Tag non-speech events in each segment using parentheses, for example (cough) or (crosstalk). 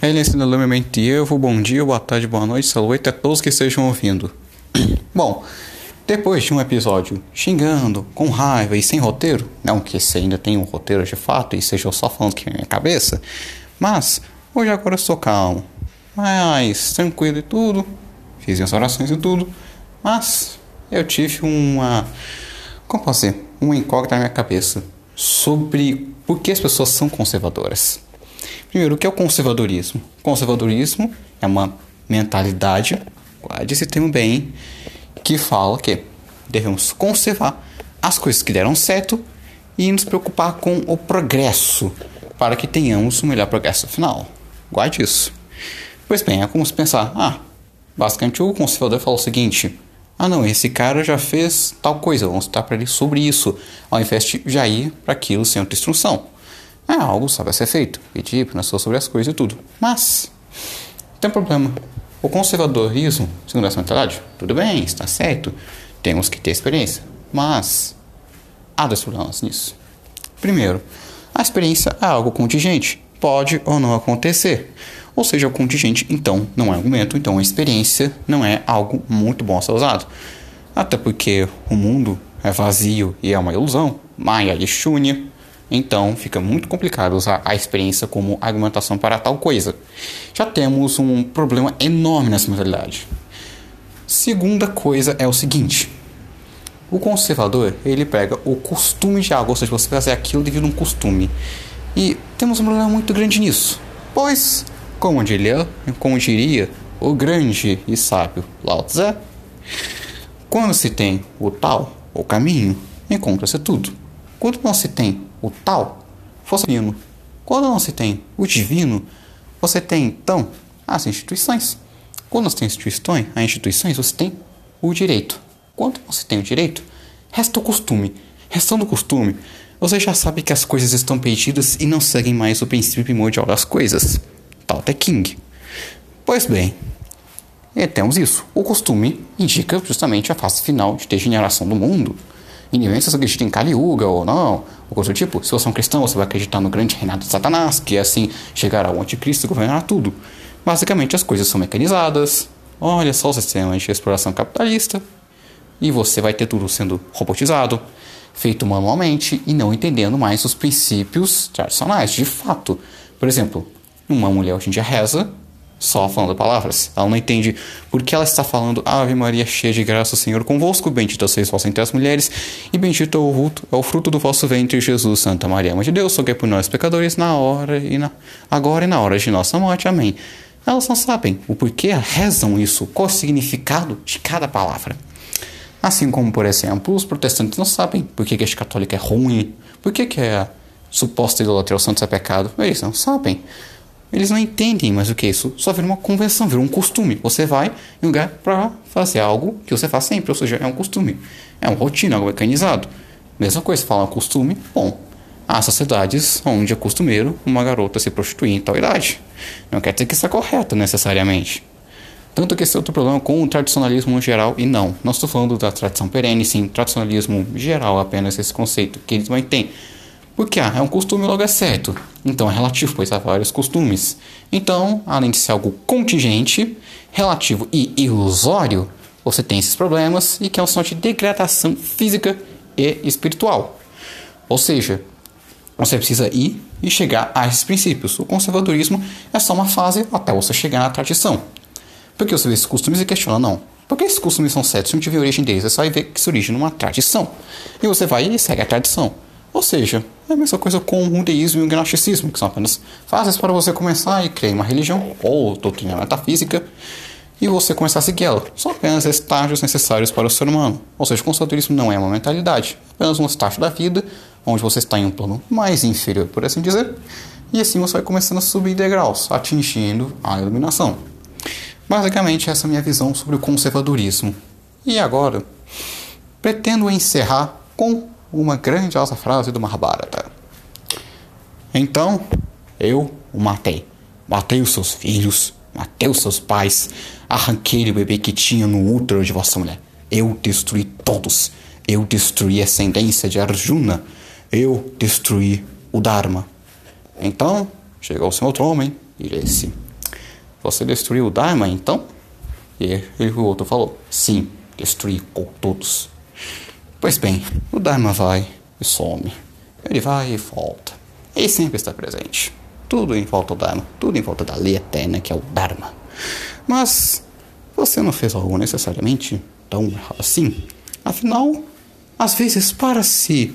Ele ensina lumemente Evo, bom dia, boa tarde, boa noite, saúde a todos que estejam ouvindo. (clears throat) Bom, depois de um episódio xingando, com raiva e sem roteiro, não que esse ainda tenha um roteiro de fato e seja só falando que é minha cabeça, mas hoje agora estou calmo, mais tranquilo e tudo, fiz minhas orações e tudo, mas eu tive uma. Como posso dizer? Uma incógnita na minha cabeça sobre por que as pessoas são conservadoras. Primeiro, o que é o conservadorismo? Conservadorismo é uma mentalidade, guarde esse termo bem, que fala que devemos conservar as coisas que deram certo e nos preocupar com o progresso para que tenhamos o melhor progresso final. Guarde isso. Pois bem, é como se pensar, ah, basicamente o conservador fala o seguinte: ah, não, esse cara já fez tal coisa, vamos estar para ele sobre isso, ao invés de já ir para aquilo sem outra instrução. É algo sabe a ser feito, pedir, pensou sobre as coisas e tudo. Mas, tem um problema. O conservadorismo, segundo essa mentalidade, tudo bem, está certo, temos que ter experiência. Mas, há dois problemas nisso. Primeiro, a experiência é algo contingente, pode ou não acontecer. Ou seja, o contingente, então, não é argumento, então a experiência não é algo muito bom a ser usado. Até porque o mundo é vazio e é uma ilusão, Maya e Shunya, então fica muito complicado usar a experiência como argumentação para tal coisa. Já temos um problema enorme nessa modalidade. Segunda coisa é o seguinte: o conservador ele pega o costume de algo, ou seja, você fazer aquilo devido a um costume. E temos um problema muito grande nisso, pois como diria, como diria o grande e sábio Lao Tse, quando se tem o tal, o caminho, encontra-se tudo. Quando não se tem o tal, fosse divino. Quando não se tem o divino, você tem então as instituições. Quando você tem instituições, as instituições, você tem o direito. Quando você tem o direito, resta o costume. Restando o costume, você já sabe que as coisas estão perdidas e não seguem mais o princípio primordial das coisas. Tao Te King. Pois bem, e temos isso. O costume indica justamente a fase final de degeneração do mundo. Independente se você acredita em Kali Yuga ou não, ou coisa do tipo, se você é um cristão, você vai acreditar no grande reinado de Satanás, que é assim chegará o anticristo e governará tudo. Basicamente, as coisas são mecanizadas. Olha só o sistema de exploração capitalista. E você vai ter tudo sendo robotizado, feito manualmente e não entendendo mais os princípios tradicionais, de fato. Por exemplo, uma mulher hoje em dia reza só falando palavras. Ela não entende por que ela está falando Ave Maria cheia de graça, o Senhor convosco, bendita sois vós entre as mulheres, e bendito é o, fruto, é o fruto do vosso ventre, Jesus, Santa Maria, Mãe de Deus, que por nós pecadores, na hora e na, agora e na hora de nossa morte. Amém. Elas não sabem o porquê rezam isso, qual o significado de cada palavra. Assim como, por exemplo, os protestantes não sabem por que a católica é ruim, por que, que é a suposta idolatria aos santos é pecado. Eles não sabem. Eles não entendem mais o que é isso. Só vira uma convenção, vira um costume. Você vai em lugar para fazer algo que você faz sempre, ou seja, é um costume. É uma rotina, algo mecanizado. Mesma coisa, fala costume, bom. Há sociedades onde é costumeiro uma garota se prostituir em tal idade. Não quer dizer que isso é correto necessariamente. Tanto que esse é outro problema com o tradicionalismo no geral, e não, não estou falando da tradição perene, sim, tradicionalismo geral, apenas esse conceito que eles mantêm. Porque ah, é um costume logo é certo. Então é relativo, pois há vários costumes. Então, além de ser algo contingente, relativo e ilusório, você tem esses problemas e que é um som de degradação física e espiritual. Ou seja, você precisa ir e chegar a esses princípios. O conservadorismo é só uma fase até você chegar na tradição. Porque você vê esses costumes e questiona, não. Por que esses costumes são certos? Se não tiver origem deles, você só ver que se origem numa tradição. E você vai e segue a tradição. Ou seja, é a mesma coisa com o deísmo e o gnosticismo, que são apenas fases para você começar e criar uma religião ou doutrina metafísica e você começar a seguir ela. São apenas estágios necessários para o ser humano. Ou seja, o conservadorismo não é uma mentalidade, é apenas um estágio da vida onde você está em um plano mais inferior, por assim dizer, e assim você vai começando a subir degraus, atingindo a iluminação. Basicamente, essa é a minha visão sobre o conservadorismo. E agora, pretendo encerrar com uma grandiosa frase do Mahabharata. Então eu o matei. Matei os seus filhos, matei os seus pais, arranquei o bebê que tinha no útero de vossa mulher. Eu destruí todos. Eu destruí a ascendência de Arjuna. Eu destruí o Dharma. Então chegou-se outro homem e disse: você destruiu o Dharma então? E ele, o outro falou: Sim, destruí todos. Pois bem, o Dharma vai e some. Ele vai e volta. Ele sempre está presente. Tudo em volta do Dharma, tudo em volta da lei eterna que é o Dharma. Mas você não fez algo necessariamente tão errado assim? Afinal, às vezes, para se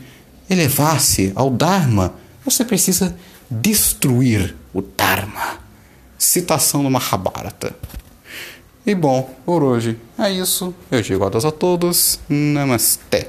elevar-se ao Dharma, você precisa destruir o Dharma. Citação do Mahabharata. E bom, por hoje é isso. Eu digo adeus a todos. Namastê.